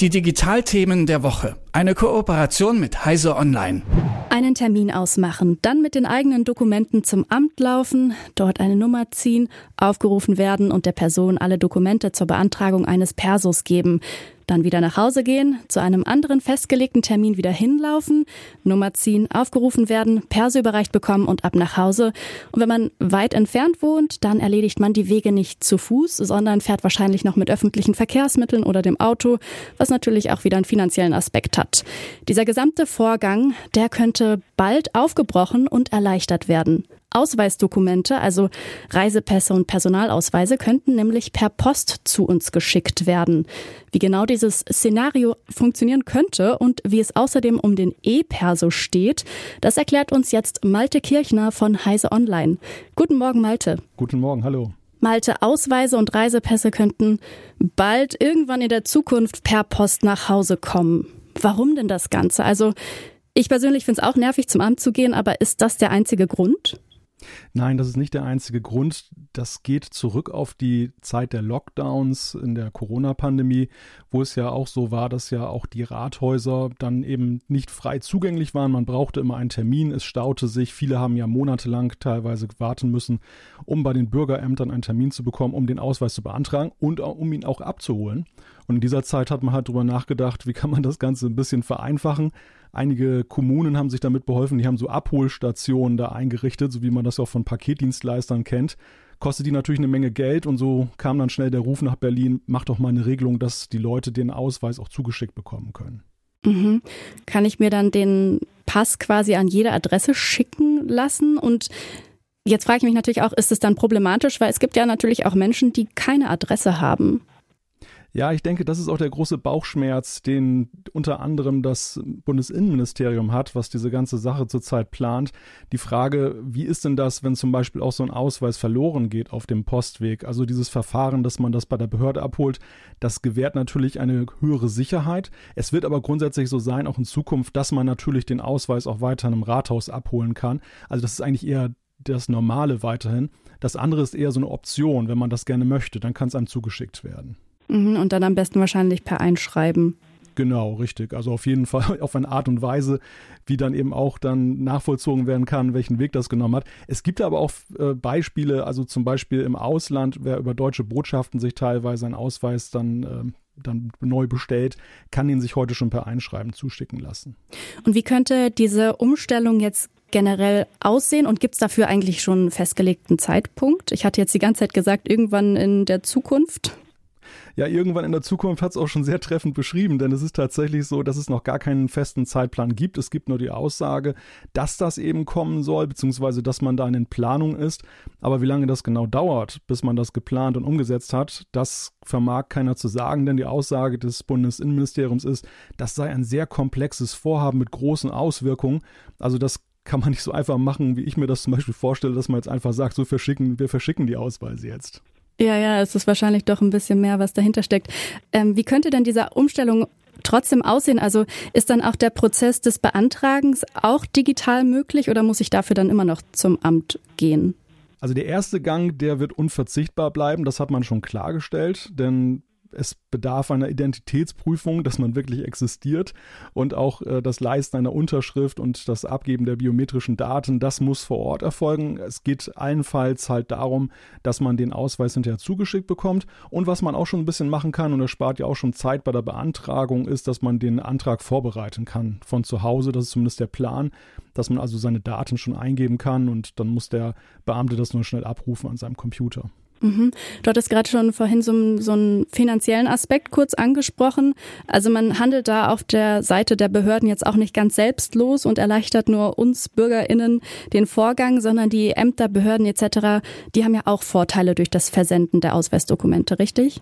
Die Digitalthemen der Woche. Eine Kooperation mit Heise Online. Einen Termin ausmachen, dann mit den eigenen Dokumenten zum Amt laufen, dort eine Nummer ziehen, aufgerufen werden und der Person alle Dokumente zur Beantragung eines Persos geben dann wieder nach Hause gehen, zu einem anderen festgelegten Termin wieder hinlaufen, Nummer ziehen, aufgerufen werden, Perso überreicht bekommen und ab nach Hause. Und wenn man weit entfernt wohnt, dann erledigt man die Wege nicht zu Fuß, sondern fährt wahrscheinlich noch mit öffentlichen Verkehrsmitteln oder dem Auto, was natürlich auch wieder einen finanziellen Aspekt hat. Dieser gesamte Vorgang, der könnte bald aufgebrochen und erleichtert werden. Ausweisdokumente, also Reisepässe und Personalausweise, könnten nämlich per Post zu uns geschickt werden. Wie genau dieses Szenario funktionieren könnte und wie es außerdem um den E-Perso steht, das erklärt uns jetzt Malte Kirchner von Heise Online. Guten Morgen, Malte. Guten Morgen, hallo. Malte, Ausweise und Reisepässe könnten bald irgendwann in der Zukunft per Post nach Hause kommen. Warum denn das Ganze? Also, ich persönlich finde es auch nervig, zum Amt zu gehen, aber ist das der einzige Grund? Nein, das ist nicht der einzige Grund. Das geht zurück auf die Zeit der Lockdowns in der Corona-Pandemie, wo es ja auch so war, dass ja auch die Rathäuser dann eben nicht frei zugänglich waren. Man brauchte immer einen Termin, es staute sich. Viele haben ja monatelang teilweise warten müssen, um bei den Bürgerämtern einen Termin zu bekommen, um den Ausweis zu beantragen und um ihn auch abzuholen. Und in dieser Zeit hat man halt darüber nachgedacht, wie kann man das Ganze ein bisschen vereinfachen. Einige Kommunen haben sich damit beholfen, die haben so Abholstationen da eingerichtet, so wie man das auch von Paketdienstleistern kennt. Kostet die natürlich eine Menge Geld und so kam dann schnell der Ruf nach Berlin, macht doch mal eine Regelung, dass die Leute den Ausweis auch zugeschickt bekommen können. Mhm. Kann ich mir dann den Pass quasi an jede Adresse schicken lassen und Jetzt frage ich mich natürlich auch, ist es dann problematisch, weil es gibt ja natürlich auch Menschen, die keine Adresse haben. Ja, ich denke, das ist auch der große Bauchschmerz, den unter anderem das Bundesinnenministerium hat, was diese ganze Sache zurzeit plant. Die Frage, wie ist denn das, wenn zum Beispiel auch so ein Ausweis verloren geht auf dem Postweg? Also dieses Verfahren, dass man das bei der Behörde abholt, das gewährt natürlich eine höhere Sicherheit. Es wird aber grundsätzlich so sein, auch in Zukunft, dass man natürlich den Ausweis auch weiter im Rathaus abholen kann. Also das ist eigentlich eher das Normale weiterhin. Das andere ist eher so eine Option, wenn man das gerne möchte, dann kann es einem zugeschickt werden. Mhm, und dann am besten wahrscheinlich per Einschreiben. Genau, richtig. Also auf jeden Fall auf eine Art und Weise, wie dann eben auch dann nachvollzogen werden kann, welchen Weg das genommen hat. Es gibt aber auch äh, Beispiele, also zum Beispiel im Ausland, wer über deutsche Botschaften sich teilweise einen Ausweis dann, äh, dann neu bestellt, kann ihn sich heute schon per Einschreiben zuschicken lassen. Und wie könnte diese Umstellung jetzt generell aussehen und gibt es dafür eigentlich schon einen festgelegten Zeitpunkt? Ich hatte jetzt die ganze Zeit gesagt, irgendwann in der Zukunft. Ja, irgendwann in der Zukunft hat es auch schon sehr treffend beschrieben, denn es ist tatsächlich so, dass es noch gar keinen festen Zeitplan gibt. Es gibt nur die Aussage, dass das eben kommen soll, beziehungsweise dass man da in Planung ist. Aber wie lange das genau dauert, bis man das geplant und umgesetzt hat, das vermag keiner zu sagen, denn die Aussage des Bundesinnenministeriums ist, das sei ein sehr komplexes Vorhaben mit großen Auswirkungen. Also das kann man nicht so einfach machen, wie ich mir das zum Beispiel vorstelle, dass man jetzt einfach sagt, so verschicken, wir verschicken die Ausweise jetzt. Ja, ja, es ist wahrscheinlich doch ein bisschen mehr, was dahinter steckt. Ähm, wie könnte denn diese Umstellung trotzdem aussehen? Also ist dann auch der Prozess des Beantragens auch digital möglich oder muss ich dafür dann immer noch zum Amt gehen? Also der erste Gang, der wird unverzichtbar bleiben, das hat man schon klargestellt, denn es bedarf einer Identitätsprüfung, dass man wirklich existiert und auch äh, das Leisten einer Unterschrift und das Abgeben der biometrischen Daten, das muss vor Ort erfolgen. Es geht allenfalls halt darum, dass man den Ausweis hinterher zugeschickt bekommt und was man auch schon ein bisschen machen kann und das spart ja auch schon Zeit bei der Beantragung ist, dass man den Antrag vorbereiten kann von zu Hause, das ist zumindest der Plan, dass man also seine Daten schon eingeben kann und dann muss der Beamte das nur schnell abrufen an seinem Computer. Mhm. Du hattest gerade schon vorhin so, so einen finanziellen Aspekt kurz angesprochen. Also man handelt da auf der Seite der Behörden jetzt auch nicht ganz selbstlos und erleichtert nur uns BürgerInnen den Vorgang, sondern die Ämter, Behörden etc., die haben ja auch Vorteile durch das Versenden der Ausweisdokumente, richtig?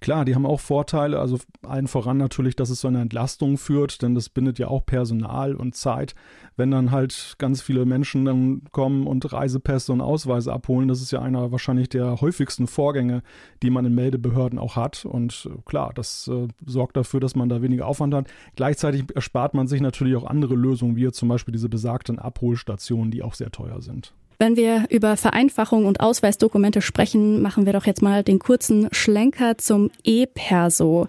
Klar, die haben auch Vorteile, also allen voran natürlich, dass es zu einer Entlastung führt, denn das bindet ja auch Personal und Zeit. Wenn dann halt ganz viele Menschen dann kommen und Reisepässe und Ausweise abholen, das ist ja einer wahrscheinlich der häufigsten Vorgänge, die man in Meldebehörden auch hat. Und äh, klar, das äh, sorgt dafür, dass man da weniger Aufwand hat. Gleichzeitig erspart man sich natürlich auch andere Lösungen, wie zum Beispiel diese besagten Abholstationen, die auch sehr teuer sind. Wenn wir über Vereinfachung und Ausweisdokumente sprechen, machen wir doch jetzt mal den kurzen Schlenker zum E-Perso.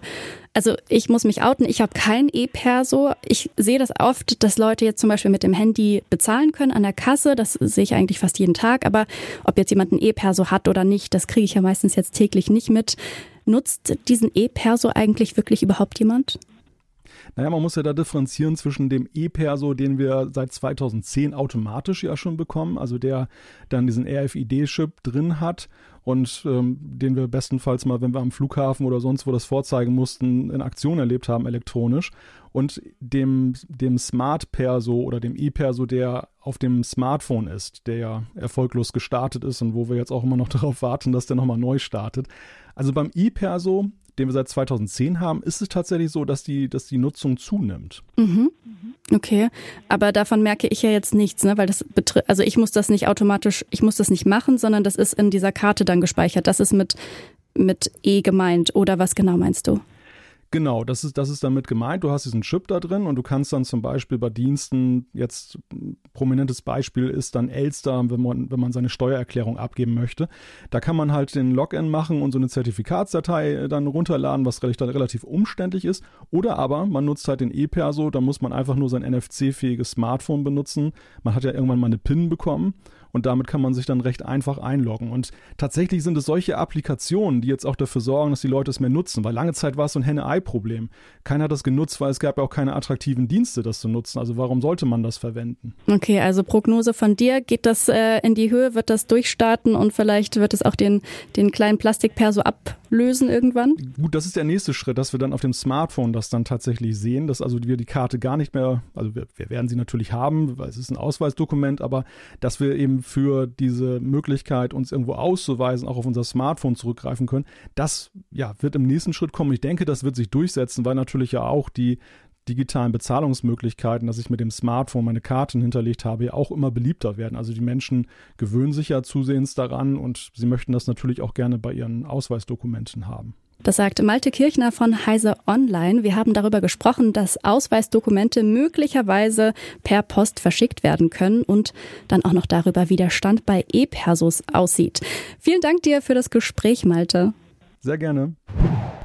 Also ich muss mich outen, ich habe kein E-Perso. Ich sehe das oft, dass Leute jetzt zum Beispiel mit dem Handy bezahlen können an der Kasse. Das sehe ich eigentlich fast jeden Tag. Aber ob jetzt jemand ein E-Perso hat oder nicht, das kriege ich ja meistens jetzt täglich nicht mit. Nutzt diesen E-Perso eigentlich wirklich überhaupt jemand? Naja, man muss ja da differenzieren zwischen dem E-Perso, den wir seit 2010 automatisch ja schon bekommen, also der dann diesen RFID-Chip drin hat und ähm, den wir bestenfalls mal, wenn wir am Flughafen oder sonst wo das vorzeigen mussten, in Aktion erlebt haben elektronisch und dem, dem Smart Perso oder dem E-Perso, der auf dem Smartphone ist, der ja erfolglos gestartet ist und wo wir jetzt auch immer noch darauf warten, dass der nochmal neu startet. Also beim E-Perso den wir seit 2010 haben, ist es tatsächlich so, dass die, dass die Nutzung zunimmt. Mhm. Okay, aber davon merke ich ja jetzt nichts, ne? weil das betrifft, also ich muss das nicht automatisch, ich muss das nicht machen, sondern das ist in dieser Karte dann gespeichert. Das ist mit, mit E gemeint oder was genau meinst du? Genau, das ist, das ist damit gemeint. Du hast diesen Chip da drin und du kannst dann zum Beispiel bei Diensten, jetzt prominentes Beispiel ist dann Elster, wenn man, wenn man seine Steuererklärung abgeben möchte. Da kann man halt den Login machen und so eine Zertifikatsdatei äh, dann runterladen, was relativ umständlich ist. Oder aber man nutzt halt den E-Perso, da muss man einfach nur sein NFC-fähiges Smartphone benutzen. Man hat ja irgendwann mal eine PIN bekommen und damit kann man sich dann recht einfach einloggen. Und tatsächlich sind es solche Applikationen, die jetzt auch dafür sorgen, dass die Leute es mehr nutzen, weil lange Zeit war es so ein Henne-Ei-Problem. Keiner hat das genutzt, weil es gab ja auch keine attraktiven Dienste, das zu nutzen. Also warum sollte man das verwenden? Okay, also Prognose von dir, geht das äh, in die Höhe, wird das durchstarten und vielleicht wird es auch den, den kleinen Plastikperso ablösen irgendwann? Gut, das ist der nächste Schritt, dass wir dann auf dem Smartphone das dann tatsächlich sehen, dass also wir die Karte gar nicht mehr, also wir, wir werden sie natürlich haben, weil es ist ein Ausweisdokument, aber dass wir eben für diese Möglichkeit, uns irgendwo auszuweisen, auch auf unser Smartphone zurückgreifen können. Das ja, wird im nächsten Schritt kommen. Ich denke, das wird sich durchsetzen, weil natürlich ja auch die digitalen Bezahlungsmöglichkeiten, dass ich mit dem Smartphone meine Karten hinterlegt habe, ja auch immer beliebter werden. Also die Menschen gewöhnen sich ja zusehends daran und sie möchten das natürlich auch gerne bei ihren Ausweisdokumenten haben. Das sagt Malte Kirchner von Heise Online. Wir haben darüber gesprochen, dass Ausweisdokumente möglicherweise per Post verschickt werden können und dann auch noch darüber, wie der Stand bei E-Persos aussieht. Vielen Dank dir für das Gespräch, Malte. Sehr gerne.